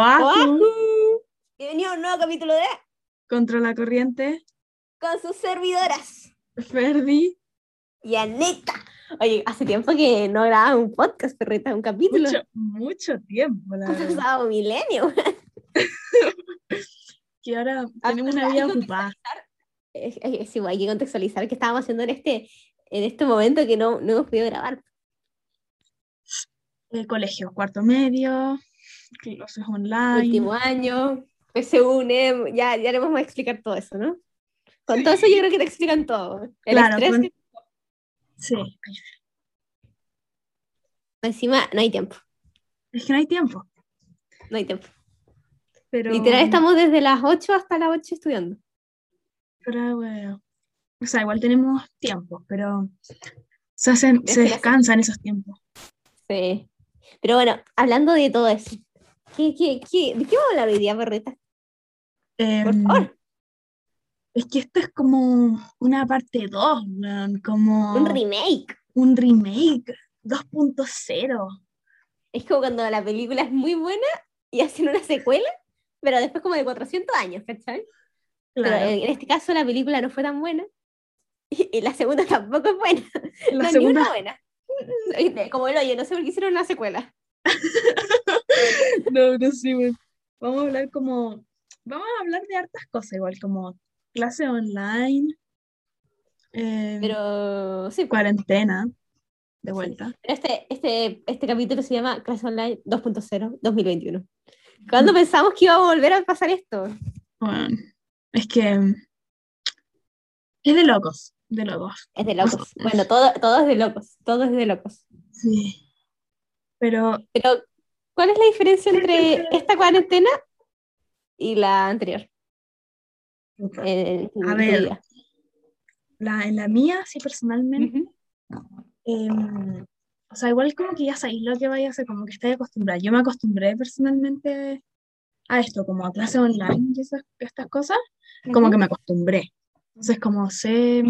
Oahu, Bienvenido a un nuevo capítulo de contra la corriente, Con sus servidoras Ferdi, y Aneta. Oye, hace tiempo que no grababa un podcast, perrita, un capítulo. mucho, mucho tiempo, la Ha verdad. pasado milenio. Que ahora Ah, tenemos una vida que ocupada. Es, es- es igual, hay que contextualizar qué estábamos haciendo en este, en este momento que no, no hemos podido grabar. El colegio, cuarto medio, clases online. Último año, PSUNE, ya, ya le vamos a explicar todo eso, ¿no? Con todo eso yo creo que te explican todo. El Claro, estrés, con- Sí, encima no hay tiempo, es que no hay tiempo. no hay tiempo. Pero, Literal estamos desde las 8 hasta las 8 estudiando. pero, bueno, o sea, igual tenemos tiempo, pero se, hacen, se descansan esos tiempos. Sí. Pero bueno, hablando de todo eso, ¿qué, qué, qué, ¿de qué vamos a hablar hoy día, perrita? Por Em, favor, Es que esto es como una parte 2, como un remake. un remake 2.0. Es como cuando la película es muy buena y hacen una secuela, pero después como de 400 años, ¿cachai? Pero Claro, en este caso la película no fue tan buena y, la segunda tampoco es buena. la no, ni segunda, una buena. Como el hoyo, no sé por qué hicieron una secuela. no, no sé, bueno. Vamos a hablar como, vamos a hablar de hartas cosas, igual como clase online, eh, Pero sí, pues, cuarentena, de Sí. vuelta. Pero este, este, este capítulo se llama Clase Online 2.0 2021. ¿Cuándo pensamos que iba a volver a pasar esto? Bueno, es que mm, es de locos, de locos. Es de locos. Bueno, todo, todo es de locos. Todo es de locos. Sí. Pero Pero, ¿cuál es la diferencia entre esta cuarentena y la anterior? En A ver, la, en la mía, sí, personalmente, Ujú. Em, o sea, igual como que ya sabéis lo que vaya a hacer, como que estáis acostumbrada. Yo me acostumbré personalmente a esto, como a clases online y esas, estas cosas, como que me acostumbré. Entonces, como sé,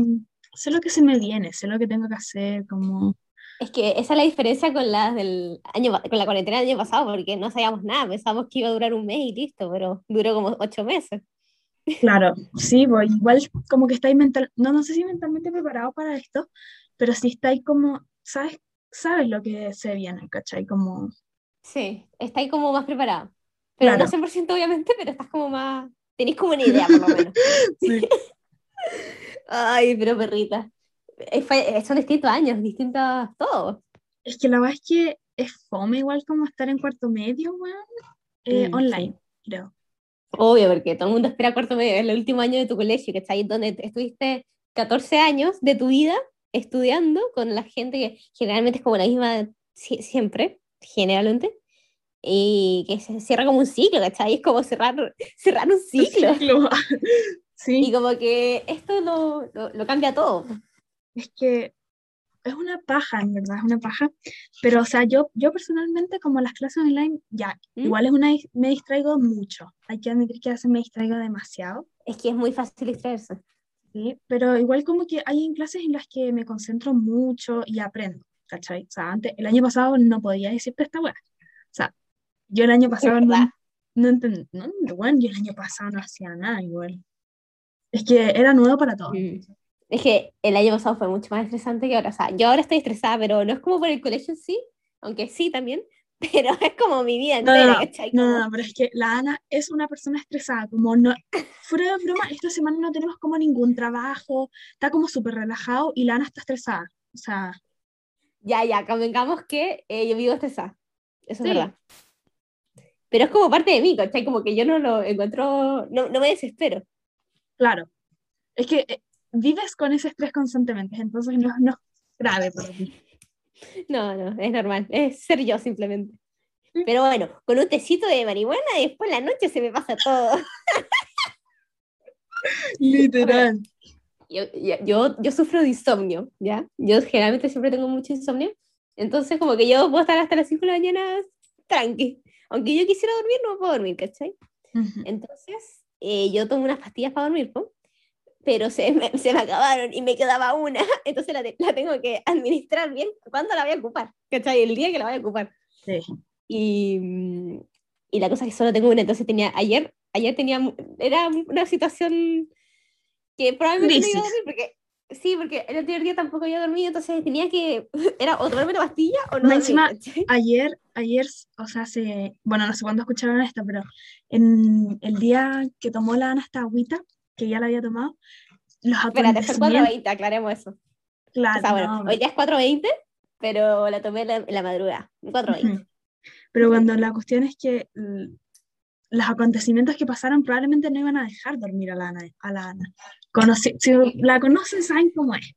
sé lo que se me viene, sé lo que tengo que hacer, como, Es que esa es la diferencia con las del año, con la cuarentena del año pasado, porque no sabíamos nada, pensábamos que iba a durar un mes y listo, pero duró como ocho meses. claro, sí, pues igual como que estáis mental, no, no sé si mentalmente preparado para esto, pero sí estáis como, sabes, sabes lo que se viene, ¿cachai? Como, Sí, está ahí como más preparado. Pero Claro. no 100% obviamente, pero estás como más... Tenéis como una idea, por lo menos. sí, Ay, pero perrita. Eh, fue- eh, son distintos años, distintos todo. Es que la verdad es que es fome igual como estar en cuarto medio, weón, eh, Mm, online, creo. Obvio, porque todo el mundo espera cuarto medio, es el último año de tu colegio, que está ahí donde te- estuviste 14 años de tu vida estudiando con la gente que generalmente es como la misma sie- siempre, generalmente, y que se cierra como un ciclo, ¿cachai? Es como cerrar, cerrar un ciclo. Ciclo. Sí, Y como que esto lo, lo, lo cambia todo. Es que es una paja, en verdad, es una paja. Pero, o sea, yo, yo personalmente, como las clases online, ya, ¿Mm? igual es una, me distraigo mucho. Hay que admitir que a veces me distraigo demasiado, Es que es muy fácil distraerse. ¿sí? Pero igual como que hay en clases en las que me concentro mucho y aprendo, ¿cachai? O sea, antes, el año pasado no podía decirte esta weá. O sea, yo el año pasado no, no entendí, no, bueno, yo el año pasado no hacía nada igual. Es que era nuevo para todos. Mm. Es que el año pasado fue mucho más estresante que ahora. O sea, yo ahora estoy estresada, pero no es como por el colegio en sí, aunque sí también, pero es como mi vida No, entera, no, ¿cachai? No, no, pero es que la Ana es una persona estresada, como no, fuera de broma, esta semana no tenemos como ningún trabajo, está como súper relajado y la Ana está estresada. O sea, Ya, ya, convengamos que eh, yo vivo estresada. Eso Sí. es verdad. Pero es como parte de mí, ¿cachai? Como que yo no lo encuentro, no, no me desespero. claro, es que eh, vives con ese estrés constantemente, entonces no, no es grave para ti. No, no, es normal, es ser yo simplemente. Sí. Pero bueno, con un tecito de marihuana y después la noche se me pasa todo. Literal. Yo, yo, yo, sufro de insomnio, ¿ya? Yo generalmente siempre tengo mucho insomnio. Entonces, como que yo puedo estar hasta las 5 de la mañana tranqui. Aunque yo quisiera dormir, no puedo dormir, ¿cachai? Ujú. Entonces, eh, yo tomo unas pastillas para dormir, ¿no? Pero se me, se me acabaron y me quedaba una, entonces la, la tengo que administrar bien. ¿Cuándo la voy a ocupar? ¿Cachai? El día que la voy a ocupar. Sí. Y, y la cosa es que solo tengo una, entonces tenía, ayer, ayer tenía, era una situación que probablemente no iba a dormir porque Sí, porque el anterior día tampoco había dormido, entonces tenía que, era o tomarme la pastilla o no. Encima, ayer, ayer, o sea, se, bueno, no sé cuándo escucharon esto, pero en el día que tomó la Ana esta agüita, que ya la había tomado, los Espérate, fue 4.20, aclaremos eso. Claro. O sea, bueno, hoy día es 4.20, pero la tomé en la, madrugada, 4.20. Pero cuando la cuestión es que los acontecimientos que pasaron probablemente no iban a dejar dormir a la Ana. A la Ana. si la conocen saben cómo es.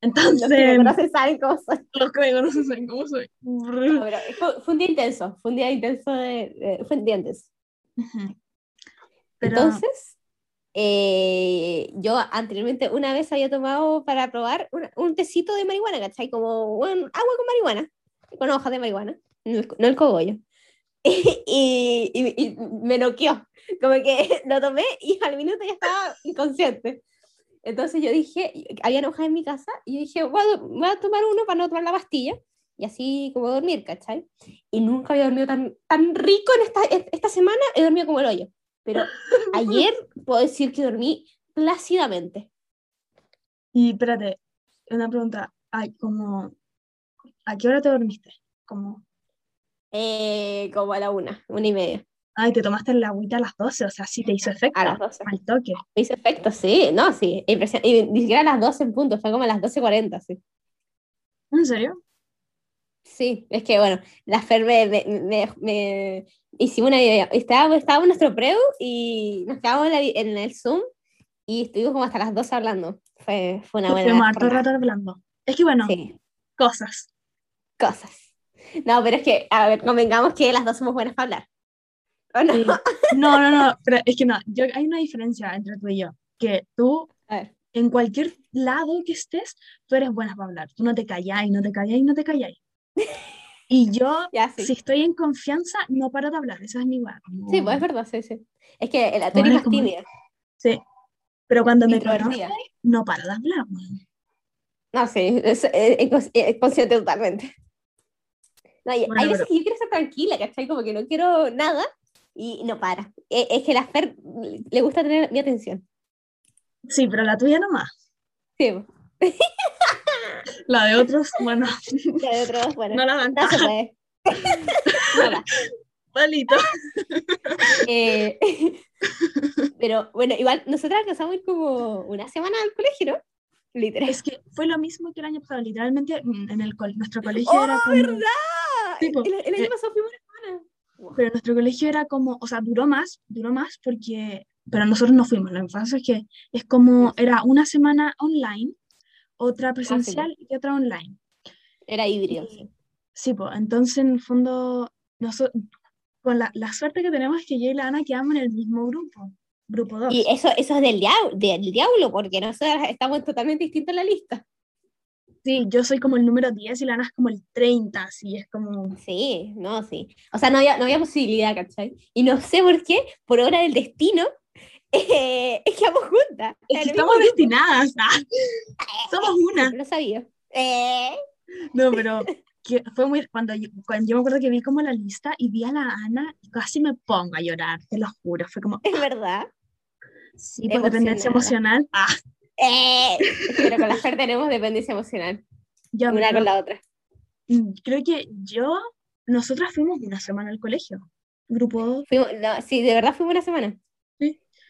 Entonces, los que me conocen saben cómo soy. Los que me conocen saben cómo soy. fue, un día intenso, fue un día intenso de, fue un día intenso. Entonces, eh, yo anteriormente una vez había tomado para probar un tecito de marihuana, ¿cachai? Como agua con marihuana, con hojas de marihuana, no el cogollo. y, y, me noqueó. Como que lo tomé y al minuto ya estaba inconsciente. Entonces yo dije, había hojas en mi casa y yo dije, voy a, tomar uno para no tomar la pastilla y así como dormir, ¿cachai? Y nunca había dormido tan, tan rico en esta, esta semana, he dormido como el hoyo. Pero ayer puedo decir que dormí plácidamente. Y espérate, una pregunta, Ay, como, ¿a qué hora te dormiste? Como... Eh, como a la una, una y media. Ay, te tomaste el agüita a las 12, o sea, sí te hizo efecto. A las 12. Al toque. Me hizo efecto, sí, no, sí. Y ni siquiera a las 12 en punto, fue como a las 12.40, sí. ¿En serio? Sí, es que bueno, la Fer me, me, me, hicimos una idea. Estábamos, estábamos en nuestro preu y nos quedamos en, el Zoom y estuvimos como hasta las 12 hablando. Fue, fue una buena. Estuvimos harto rato hablando. Es que bueno, cosas. Cosas. No, pero es que, a ver, convengamos que las dos somos buenas para hablar. no? no? no, no, pero es que no, yo, hay una diferencia entre tú y yo, que tú, en cualquier lado que estés, tú eres buena para hablar, tú no te calláis, no te calláis, no te calláis. Y yo, si estoy en confianza, no paro de hablar, eso es mi igual. Sí, pues es verdad, sí, sí. Es que la teoría es más tímida. Sí, pero cuando me conoces, no paro de hablar. No, sí, es, es consciente totalmente. No, hay, veces que yo quiero estar tranquila, ¿cachai? Como que no quiero nada y no para. E, es, que la Fer le gusta tener mi atención. Sí, pero la tuya nomás. Sí. La de otros, bueno. La de otros, bueno. No la dan. No se puede. Palito. Eh, pero bueno, igual nosotras alcanzamos como una semana al colegio, ¿no? Literal. Es que fue lo mismo que el año pasado, literalmente en el nuestro colegio ¡Oh, era como... verdad! el, año eh, pasado fuimos una semana. Pero nuestro colegio era como, o sea, duró más, duró más porque, pero nosotros no fuimos, lo que pasa es que es como, era una semana online, otra presencial y otra online. Era híbrido. sí, pues, entonces en el fondo, nosotros, con la, la, suerte que tenemos es que yo y la Ana quedamos en el mismo grupo. Grupo 2. Y eso, eso es del diablo, del diablo, porque nosotros estamos totalmente distintos en la lista. Sí, yo soy como el número 10 y la Ana es como el 30, así es como... Sí, no, sí. O sea, no había, no había posibilidad, ¿cachai? Y no sé por qué, por obra del destino, eh, quedamos juntas. Es que estamos destinadas, ¿ah? somos una. Lo sabía. Eh. No, pero fue muy... Cuando yo, cuando yo me acuerdo que vi como la lista y vi a la Ana, y casi me pongo a llorar, te lo juro, fue como... Es verdad. Sí, por dependencia emocional. Ah. Eh, pero con la Fer tenemos dependencia emocional. una con la otra. Mm, creo que yo, nosotras fuimos una semana al colegio. Grupo sí, de verdad fuimos una semana.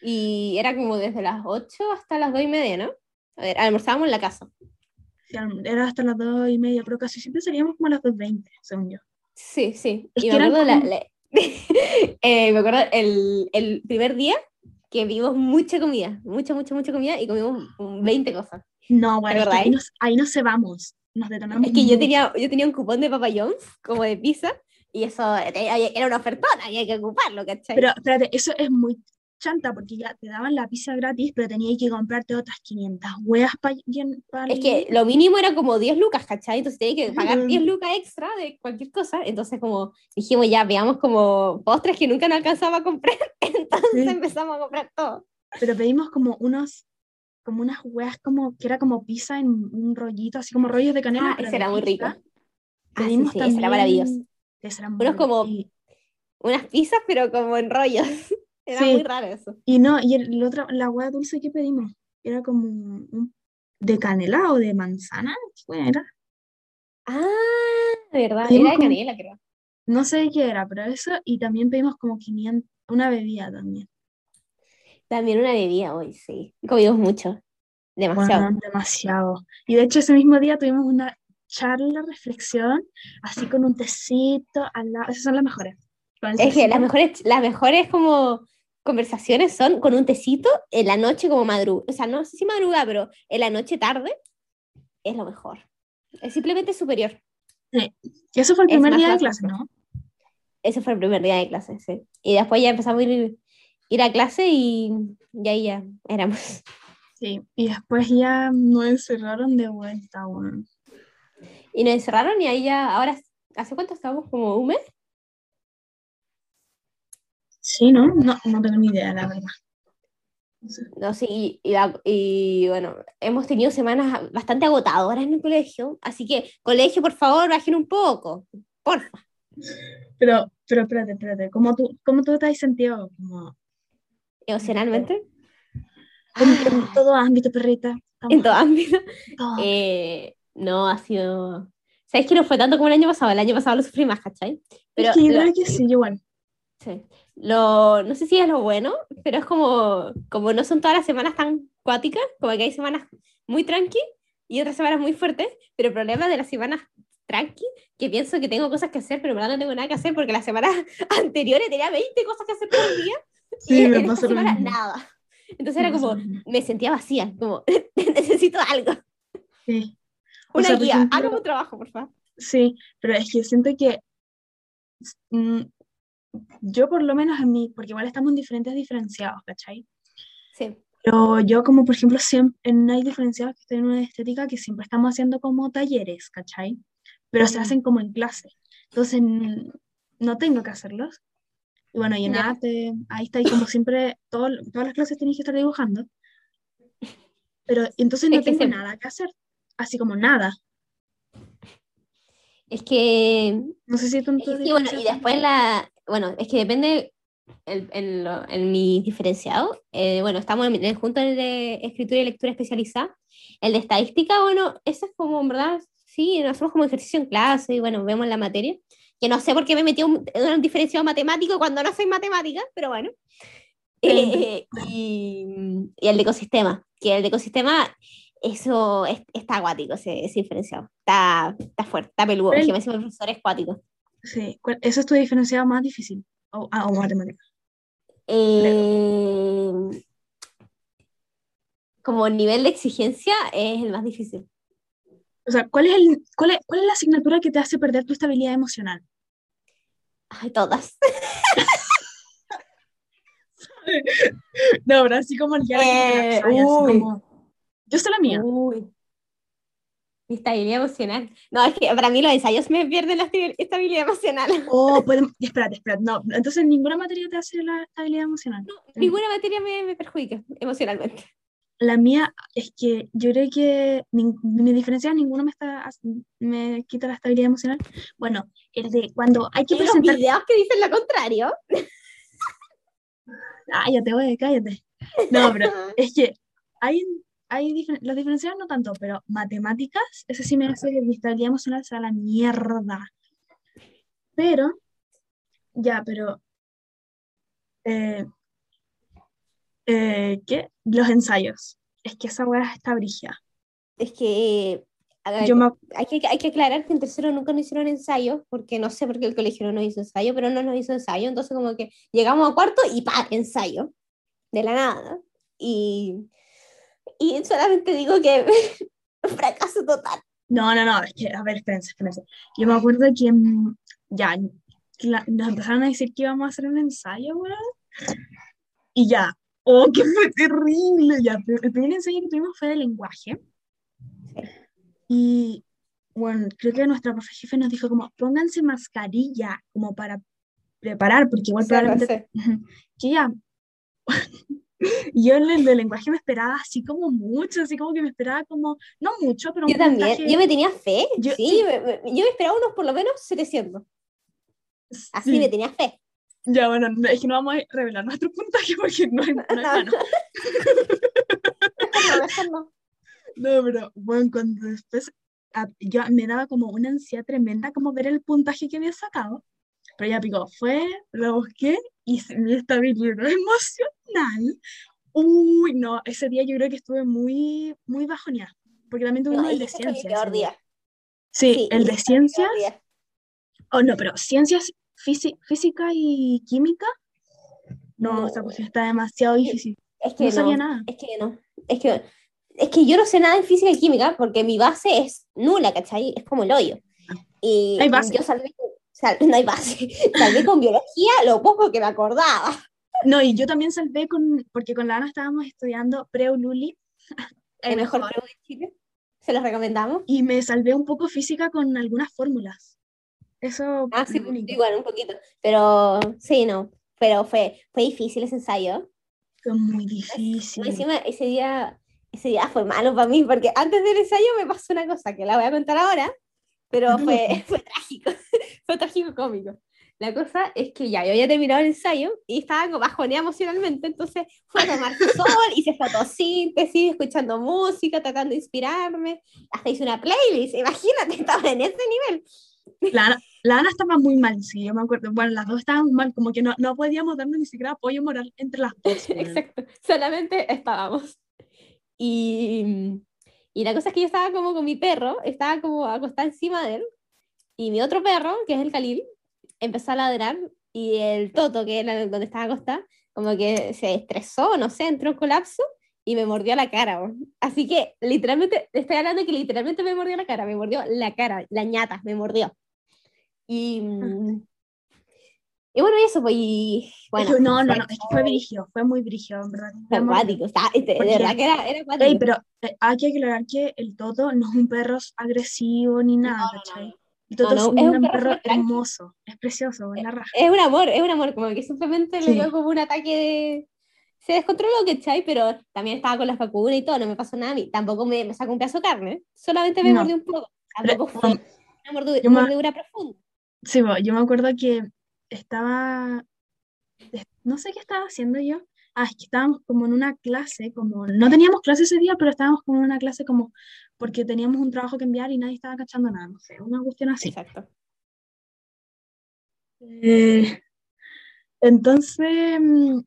Sí. Y era como desde las 8 hasta las 2 y media, ¿no? A ver, almorzábamos en la casa. era hasta las 2 y media, pero casi siempre salíamos como a las 2.20, según yo. Sí, sí. y me acuerdo, eh, me acuerdo el, el primer día que vimos mucha comida, mucha, mucha, mucha comida y comimos 20 cosas. No, bueno, ahí, nos, ahí nos cebamos, nos detonamos. Es que yo tenía, yo tenía un cupón de Papa John's, como de pizza, y eso era una ofertona, había que ocuparlo, ¿cachai? Pero espérate, eso es muy chanta porque ya te daban la pizza gratis, pero tenías que comprarte otras 500 huevas para... es que lo mínimo era como 10 lucas, ¿cachai? Entonces tenías que pagar 10 lucas extra de cualquier cosa. Entonces como dijimos, ya veamos como postres que nunca nos alcanzaba a comprar. Entonces empezamos a comprar todo. Pero pedimos como unos como unas huevas como que era como pizza en un rollito, así como rollos de canela. Ah, ese era muy rico. Pedimos ah, sí, sí, era maravilloso. Unos como unas pizzas, pero como en rollos. Era Sí. muy raro eso. Y no, y el, el otro, la hueá dulce que pedimos era como un, de canela o de manzana. ¿Qué hueá era? Ah, verdad, Pedimos era de como- canela, creo. No sé qué era, pero eso, y también pedimos como 500, una bebida también. También una bebida hoy, sí. Comimos mucho. Demasiado. Bueno, demasiado. Y de hecho ese mismo día tuvimos una charla, reflexión, así con un tecito al lado. Esas son las mejores. Es que las mejores, las mejores como conversaciones son con un tecito en la noche como madrugada. O sea, no sé si madrugada, pero en la noche tarde es lo mejor. Es simplemente superior. Y eso fue el primer día de clase, ¿no? Ese fue el primer día de clase, sí. Y después ya empezamos a ir, ir a clase y, y ahí ya éramos. Sí. Y después ya nos encerraron de vuelta, bueno. Y nos encerraron y ahí ya, ahora, ¿hace cuánto estábamos? ¿Como un mes? Sí, ¿no? No, no tengo ni idea, la verdad. No sí, y, y bueno, hemos tenido semanas bastante agotadoras en el colegio, así que, colegio, por favor, bajen un poco, porfa. Pero, pero espérate, espérate. ¿Cómo tú, cómo tú te has sentido? Como, Emocionalmente, en, en todo ámbito, perrita. Ah. en todo ámbito. Todo. Eh, no, ha sido... ¿Sabes que no fue tanto como el año pasado? El año pasado lo sufrí más, ¿cachai? Pero Es que yo lo- creo que sí, igual. Sí. Lo, no sé si es lo bueno, pero es como, como no son todas las semanas tan cuáticas, como que hay semanas muy tranqui y otras semanas muy fuertes, pero el problema de las semanas tranqui, que pienso que tengo cosas que hacer, pero en verdad no tengo nada que hacer porque las semanas anteriores tenía 20 cosas que hacer por día Sí, y me en esta semana mismo. nada. Entonces Me era como, me sentía vacía, como necesito algo, Sí. O una sea, por guía, ejemplo, hágame un trabajo, por favor. Sí, pero es que siento que mm, yo por lo menos en mí, porque igual estamos en diferentes diferenciados, ¿cachai? Sí, Pero yo como por ejemplo siempre, en hay diferenciados que estoy en una estética que siempre estamos haciendo como talleres, ¿cachai? Pero se hacen como en clase. Entonces no tengo que hacerlos. Y bueno, y en Ya. arte, ahí está, y como siempre, todo- todas las clases tenéis que estar dibujando. Pero entonces no Es que tengo siempre- nada que hacer, así como nada. es que No sé si tú Es que sí, bueno, y después la, bueno, es que depende el- en, lo- en mi diferenciado, eh, bueno, estamos en junto el de escritura y lectura especializada, el de estadística, bueno, eso es como, en verdad, sí, nos hacemos como ejercicio en clase y bueno, vemos la materia, que no sé por qué me metí un, en un diferenciado matemático cuando no soy matemática, pero bueno. Eh, y, y el de ecosistema, que el de ecosistema, eso es- está acuático, ese, ese diferenciado, está, está fuerte, está peludo, Pero es el- que me el profesor es. Sí, ¿cuál- ¿eso es tu diferenciado más difícil? O, ah, o matemática. Eh, como nivel de exigencia es el más difícil. O sea, ¿cuál es el, cuál es, cuál es la asignatura que te hace perder tu estabilidad emocional? Ay, todas. No, pero así como el Eh, así uy. como- Yo sé la mía. Uy. Mi estabilidad emocional. No, es que para mí los ensayos me pierden la estabil- estabilidad emocional. Oh, podemos, espérate, espérate. No, entonces ninguna materia te hace la estabilidad emocional. Ninguna materia me, me perjudica emocionalmente. La mía es que yo creo que nin- mi diferencia ninguno me está me quita la estabilidad emocional. Bueno, el de cuando hay que Y los presentar. videos que dicen lo contrario. Cállate, güey, cállate. No, pero es que hay, hay difer- los diferenciados no tanto, pero matemáticas, ese sí me hace que estabilidad emocional sea la mierda. Pero, ya, pero, eh, eh, ¿qué? Los ensayos. Es que esa weá está brígida. Es que a ver, Yo me, hay, que hay que aclarar que en tercero nunca nos hicieron ensayos, porque no sé por qué el colegio no nos hizo ensayo, pero no nos hizo ensayo. Entonces, como que llegamos a cuarto y ¡pa! ensayo. De la nada. Y, y solamente digo que fracaso total. no, no, no, es que, a ver, espérense, espérense. Yo me acuerdo que mm, ya, la- nos empezaron a decir que íbamos a hacer un ensayo, weón. Y ya, oh, que fue terrible. Ya, el primer ensayo que tuvimos fue de lenguaje. Y bueno, creo que nuestra profe jefe nos dijo como, pónganse mascarilla como para preparar, porque igual Sí, probablemente, que ya. Yo en el de lenguaje me esperaba así como mucho, así como que me esperaba como, no mucho, pero un Yo también, puntaje- yo me tenía fe, Yo- sí, sí. me- me- yo me esperaba unos por lo menos 700, así sí. me tenía fe. Ya, bueno, no- es que no vamos a revelar nuestro puntaje porque no hay, no hay mano. No, pero bueno, cuando después a- yo me daba como una ansiedad tremenda como ver el puntaje que había sacado. Pero ya pico, fue, lo busqué y se me estabilizó emocional. Uy, no, ese día yo creo que estuve muy, muy bajoneada. Porque también tuve No, uno el de mi ciencias. día. Sí, Sí, el de mi ciencias. Oh, no, pero ciencias físi- física y química. No, No. esa cuestión está demasiado difícil. Es que No sabía no, nada. es que no, es que, es que yo no sé nada de física y química porque mi base es nula, ¿cachai? Es como el hoyo. Y Hay base. yo salvé, sal- no hay base, salvé con biología lo poco que me acordaba. No, y yo también salvé con, porque con la Ana estábamos estudiando Preululi, El mejor prueba de Chile, se los recomendamos. y me salvé un poco física con algunas fórmulas. Eso Ah, sí, único. igual, un poquito, pero sí, no, pero fue, fue difícil ese ensayo. Fue muy No, difícil. Encima, ese día, ese día fue malo para mí, porque antes del ensayo me pasó una cosa que la voy a contar ahora, pero fue, fue trágico, fue trágico cómico. La cosa es que ya yo había terminado el ensayo y estaba como bajoneada emocionalmente, entonces fue a tomar sol, hice fotosíntesis, escuchando música, tratando de inspirarme, hasta hice una playlist, imagínate, estaba en ese nivel. La, Ana- la Ana estaba muy mal, sí, yo me acuerdo. Bueno, las dos estaban mal, como que no, no podíamos darnos ni siquiera apoyo moral entre las dos. Exacto, solamente estábamos. Y, y la cosa es que yo estaba como con mi perro, estaba como acostada encima de él, y mi otro perro, que es el Khalil, empezó a ladrar, y el Toto, que era donde estaba acostada, como que se estresó, no sé, entró en colapso, y me mordió la cara. weón. Así que literalmente, te estoy hablando que literalmente me mordió la cara, me mordió la cara, la ñata, me mordió. Y, mm, y bueno, eso, pues, y bueno. No, no, no, es que fue brígido, fue muy brígido, en verdad. fue acuático, está- de, de Porque- verdad que era, era acuático. Ey, pero eh, hay que aclarar que el Toto no es un perro agresivo ni nada, no, no, ¿cachai? no. No, no, es un, perro hermoso, es precioso, es la raja. Es un amor, es un amor, como que simplemente Sí. le dio como un ataque de... Se descontroló, ¿cachai? Pero también estaba con las vacunas y todo, no me pasó nada a mí. Tampoco me, me sacó un pedazo de carne, solamente me No. mordió un poco. Tampoco fue um, una me- mordedura profunda. Sí, yo me acuerdo que estaba, es- no sé qué estaba haciendo yo. Ah, es que estábamos como en una clase, como no teníamos clase ese día, pero estábamos como en una clase como porque teníamos un trabajo que enviar y nadie estaba cachando nada, no sé, una cuestión así. Exacto. Eh, entonces, mm,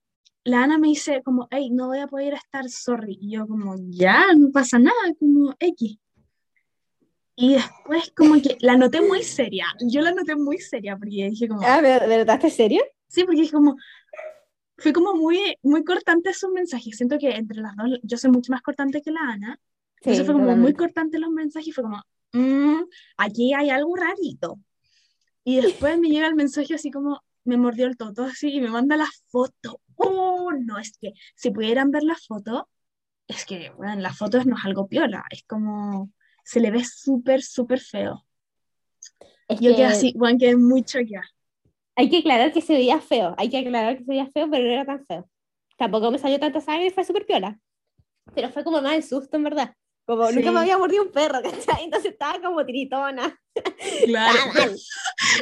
la Ana me dice como, hey, no voy a poder estar, sorry. Y yo como, ya, no pasa nada, como X. Y después como que la noté muy seria. Yo la noté muy seria porque dije como, Ah, ¿me, me notaste serio? sí, porque dije como, fue como muy, muy cortante sus mensajes. Siento que entre las dos, yo soy mucho más cortante que la Ana. Entonces fue como muy totalmente. cortante los mensajes y fue como, "Mm, aquí hay algo rarito. Y después me llega el mensaje así como, me mordió el toto así y me manda la foto. Oh, no, es que si pudieran ver la foto, es que, bueno, la foto no es algo piola, es como, se le ve súper, súper feo. Es Yo quedé que así, bueno, quedé muy choqueada. Hay que aclarar que se veía feo, hay que aclarar que se veía feo, pero no era tan feo. Tampoco me salió tanta sangre y fue súper piola. Pero fue como más el susto, en verdad. Como nunca me había mordido un perro, ¿cachai? Entonces estaba como tiritona. Claro.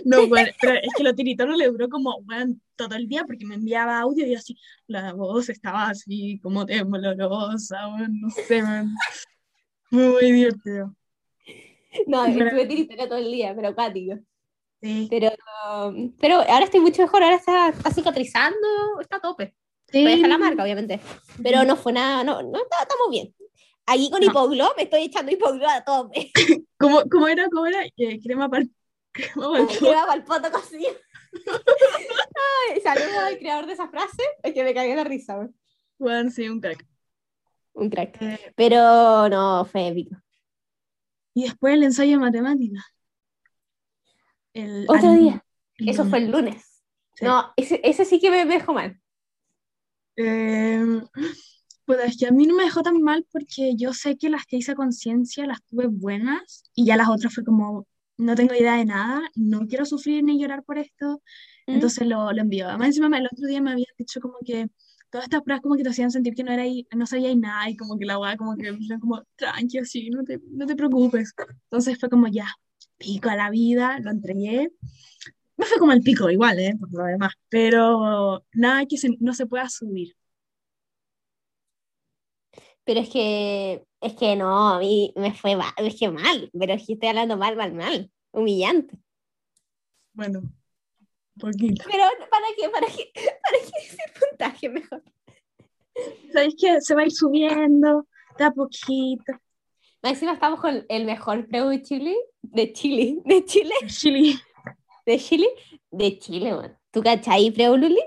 No, bueno, pero es que lo tiritón le duró como, bueno, todo el día porque me enviaba audio y así, la voz estaba así como temblorosa, bueno, no sé, man. Muy divertido. No, Pero- estuve tiritona todo el día, pero acuático. Sí, Pero, um, pero ahora estoy mucho mejor, ahora está, está cicatrizando, está a tope. Sí. dejar la marca, obviamente. Pero no fue nada, no, no está- estamos bien. Aquí con No. hipoglo, me estoy echando hipoglo a tope. ¿Cómo, cómo era? ¿Cómo era? Eh, crema para crema pa'l Me quedaba el poto cocido. Ay, saludos al creador de esa frase, es que me cagué la risa. Bueno, sí, un crack. Un crack. Eh, Pero no, fue épico. y después el ensayo de matemática. El, Otro día. el Eso fue el lunes. Sí. No, ese, ese sí que me, dejó mal. Eh, pues es que a mí no me dejó tan mal porque yo sé que las que hice a conciencia las tuve buenas y ya las otras fue como, no tengo idea de nada, no quiero sufrir ni llorar por esto, ¿Mm? entonces lo, lo envío. Además, encima el otro día me habían dicho como que todas estas pruebas como que te hacían sentir que no era ahí, no sabías nada y como que la weá como que como tranqui así, no te, no te preocupes. Entonces fue como ya, pico a la vida, lo entregué Me fue como el pico igual, ¿eh? Por lo demás. Pero nada que se- no se pueda subir. Pero es que, es que no, a mí me fue mal, es que mal, pero es que estoy hablando mal, mal, mal, humillante. Bueno, poquito. Pero, ¿para qué? ¿Para qué? ¿Para qué ese puntaje mejor? ¿Sabéis que se va a ir subiendo de a poquito? Encima estamos con el mejor preu de Chile, de Chile, de Chile, Chile. de Chile, de Chile, man. ¿Tú cachai preu Luli?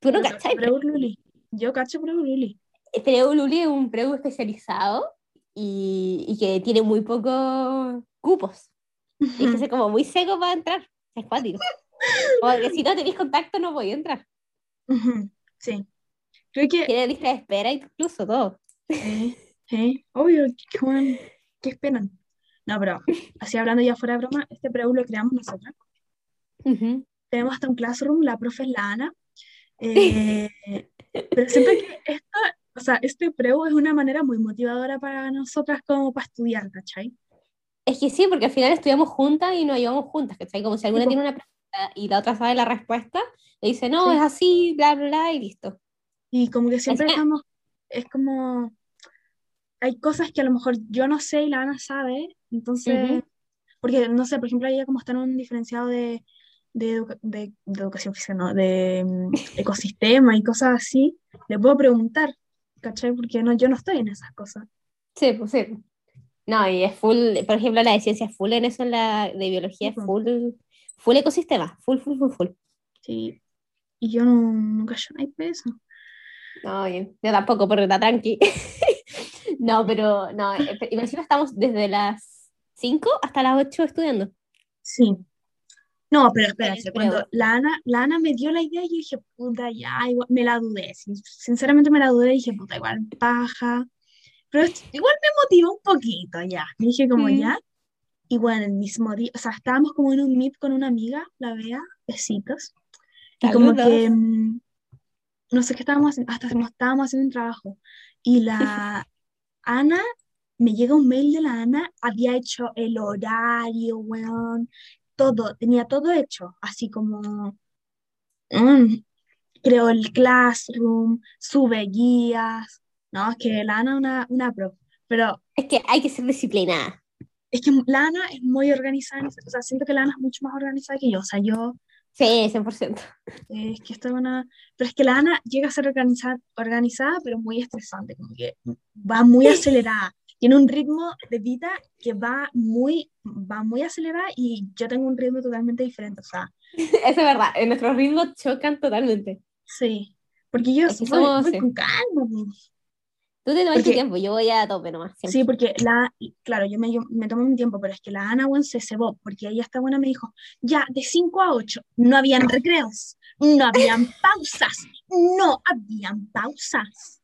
¿Tú no cachai? Preu Luli. Yo cacho Preu Luli. Preu Luli es un preu especializado y, y que tiene muy pocos cupos. Tienes que ser como muy seco para entrar. Es cuático. Como que si no tenéis contacto no voy a entrar. Sí. Creo que, Tiene lista de espera incluso todo. eh, eh, obvio, qué, ¿qué esperan? No, pero así hablando ya fuera de broma, este preu lo creamos nosotros. Ujú. Tenemos hasta un classroom, la profe es la Ana. Eh, pero siento que esta, o sea, este preu es una manera muy motivadora para nosotras como para estudiar, ¿cachai? Es que sí, porque al final estudiamos juntas y nos llevamos juntas, ¿cachai? Como si alguna Sí, tiene una pregunta y la otra sabe la respuesta, le dice, no, Sí. es así, bla, bla, bla, y listo. Y como que siempre estamos, es como, hay cosas que a lo mejor yo no sé y la Ana sabe, entonces, Ujú. porque no sé, por ejemplo, ella como está en un diferenciado de, de, educa- de- de educación física, no, de mm, ecosistema y cosas así, le puedo preguntar, ¿cachai? Porque no, yo no estoy en esas cosas. Sí, pues sí. No, y es full, por ejemplo, la de ciencia es full en eso, en la de biología es full, full ecosistema, full, full, full, full. Sí. Y yo no, nunca yo no hay peso. No, bien, yo tampoco, pero está tranqui. No, pero no, eh, y encima estamos desde las 5 hasta las 8 estudiando. Sí. No, pero espérate, cuando la Ana, la Ana me dio la idea, yo dije, puta, ya, igual, me la dudé, sin- sinceramente me la dudé, dije, puta, igual paja, pero igual me motivó un poquito, ya, me dije como Mm. ya, y bueno, el mismo día, o sea, estábamos como en un meet con una amiga, la Bea, besitos, y como que, mm, no sé qué estábamos haciendo, hasta nos estábamos haciendo un trabajo, y la Ana, me llega un mail de la Ana, había hecho el horario, weón, todo, tenía todo hecho, así como, mm, creó el classroom, sube guías, no, es que la Ana es una, una pro, pero Es que hay que ser disciplinada. es que la Ana es muy organizada, o sea, siento que la Ana es mucho más organizada que yo, o sea, yo, Sí, 100%. eh, es que estoy una, pero es que la Ana llega a ser organizada, organizada, pero muy estresante, como que va muy acelerada, tiene un ritmo de vida que va muy, va muy acelerada y yo tengo un ritmo totalmente diferente, o sea, Eso es verdad, en nuestros ritmos chocan totalmente. sí, porque yo Es que voy, somos, voy sí. con calma. Tú te tomas tu tiempo, yo voy a tope nomás. siempre. Sí, porque la, claro, yo me, yo me tomé mi tiempo, pero es que la Ana, weón, se cebó, porque ella está buena, me dijo, ya, de 5 a 8, no habían recreos, no habían pausas, no habían pausas.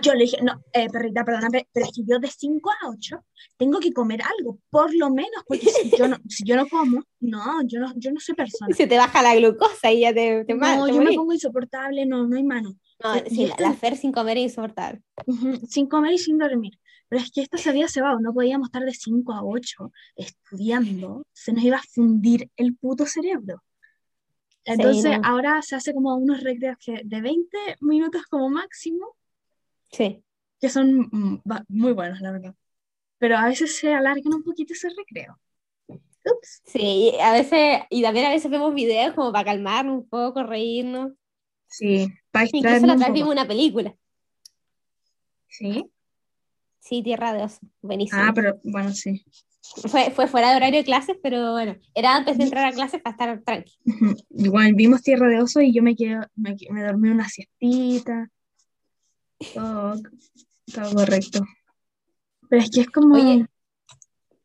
Yo le dije, no, eh, perrita, perdóname, pero es que yo de 5 a 8 tengo que comer algo, por lo menos, porque si yo no, si yo no como, no, yo no, yo no soy persona. Se te baja la glucosa y ya te, te, No, te yo me pongo insoportable, no, no hay mano. No, sí, la, la Fer sin comer es insoportable. Sin comer y sin dormir. Pero es que esto se había cebado, no podíamos estar de 5 a 8 estudiando, se nos iba a fundir el puto cerebro. Entonces no. ahora se hace como unos recreos de 20 minutos como máximo, Sí. que son mm, muy buenos, la verdad. Pero a veces se alargan un poquito ese recreo. Ups. Sí, a veces, y también a veces vemos videos como para calmarnos un poco, reírnos. Sí, Incluso la vez vimos una película. Sí. Sí, Tierra de Oso. Buenísimo. Ah, pero bueno, sí. Fue, fue fuera de horario de clases, pero bueno, era antes de entrar a clases para estar tranqui. Igual vimos Tierra de Oso y yo me quedé, me, me dormí una siestita. Todo, todo correcto. Pero es que es como. Oye.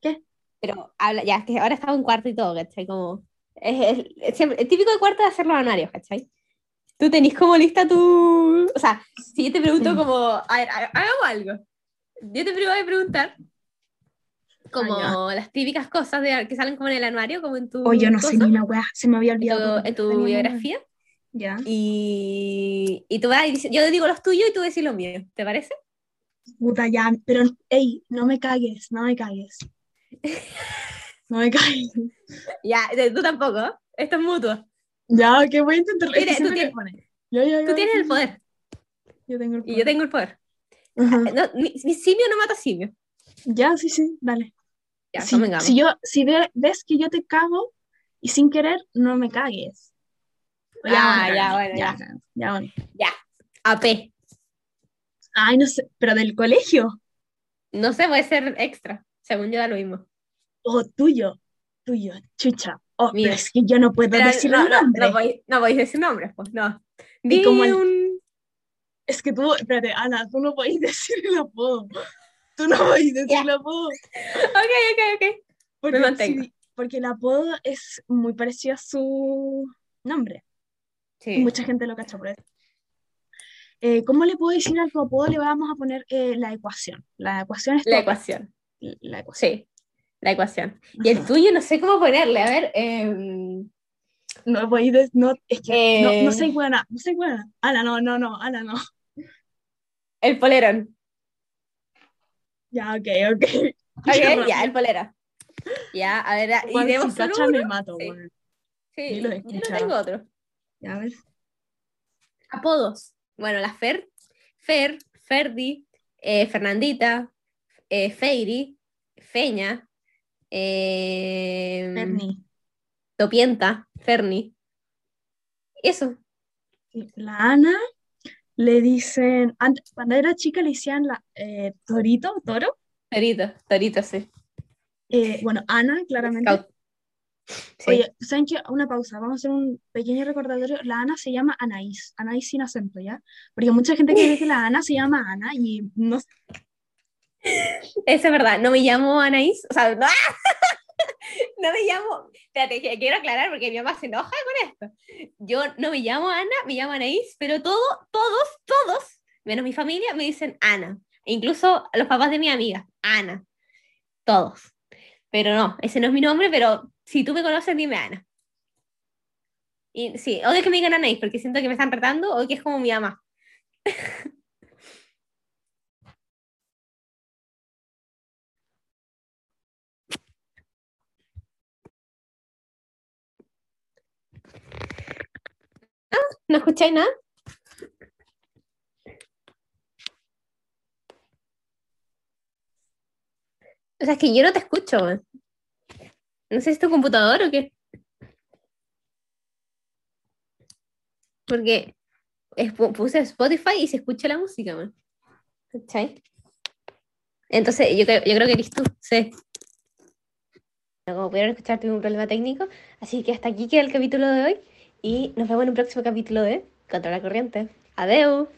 ¿Qué? Pero habla, ya, es que ahora estamos en cuarto y todo, ¿cachai? Como, es, es- es siempre- es típico de cuarto de hacer los anuarios, ¿cachai? Tú tenés como lista tu... O sea, si yo te pregunto Sí. como, a ver, ha- hagamos algo. Yo te voy a preguntar como Ah, las típicas cosas de, que salen como en el anuario, como en tu, Oye, yo no sé cosa, ni una weá, se me había en olvidado. tu, en tu tenía una- biografía. Ya. Y, y tú vas y dices- yo digo los tuyos y tú decís los míos, ¿te parece? Puta, ya. Pero, ey, no me cagues, no me cagues. No me cagues. Ya, tú tampoco. Esto es mutuo. Ya, que voy a intentar. Mira, es que tú tienes-. Ya, ya, Tú ya, el poder Yo tengo el y poder. yo tengo el poder. Ajá. No, mi, mi simio no mata simio. Ya, sí, sí, dale. Ya, Si, yo, si ve- ves que yo te cago y sin querer, no me cagues. Ah, bueno, ya, cagué, bueno, ya, ya, bueno. AP. Ay, no sé, pero del colegio. No sé, puede ser extra. Según yo da lo mismo. O tuyo, tuyo, chucha. Oh, pero es que yo no puedo Pero decir no, no, no, podéis, no podéis decir nombres, pues no. Di como el- un. Es que tú, espérate, Ana, tú no podés decir el apodo. Tú no podés decir Ya. el apodo. Ok, ok, ok. Porque, mantengo. sí, porque el apodo es muy parecido a su nombre. Sí. mucha gente lo cacha por eso. Eh, ¿cómo le puedo decir a tu apodo? Le vamos a poner eh, la ecuación. La ecuación es La ecuación. La ecuación. Sí. La ecuación. Y el tuyo no sé cómo ponerle. A ver. em, No voy a no, es que no, no Eh. soy buena, no soy buena. Ana, no, no, no, Ana, no. el polerón. Ya, ok, ok. Ok, ya, el polera. Ya, a ver, y debo si me mato, Sí. Sí, yo no tengo otro. Ya, a ver. Apodos. Bueno, la Fer, Fer, Ferdi, eh, Fernandita, eh, Feiri, Feña, eh, Bernie. Topienta, Ferni. Eso. La Ana le dicen, cuando era chica le decían la, eh, Torito, Toro. Torito, Torito, sí. Eh, bueno, Ana, claramente. Scout. Sí. Oye, ¿saben qué? Una pausa, vamos a hacer un pequeño recordatorio. La Ana se llama Anaís, Anaís sin acento, ¿ya? Porque mucha gente cree que la Ana se llama Ana y no sé. Eso es verdad, no me llamo Anaís, o sea, no, no me llamo, espérate, quiero aclarar porque mi mamá se enoja con esto. Yo no me llamo Ana, me llamo Anaís, pero todo, todos, todos, menos mi familia, me dicen Ana. E incluso los papás de mi amiga, Ana. Todos. Pero no, ese no es mi nombre, pero si tú me conoces, dime Ana. Y sí, odio que me digan Anaís porque siento que me están retando o que es como mi mamá. ¿No escucháis nada? O sea, es que yo no te escucho. No sé si es tu computador o qué. Porque puse Spotify y se escucha la música, weón. ¿Cachai? Entonces, yo, creo- yo creo que eres tú, sí. Como pudieron escuchar, tuve un problema técnico. Así que hasta aquí queda el capítulo de hoy. Y nos vemos en un próximo capítulo de Contra la Corriente. Adeu.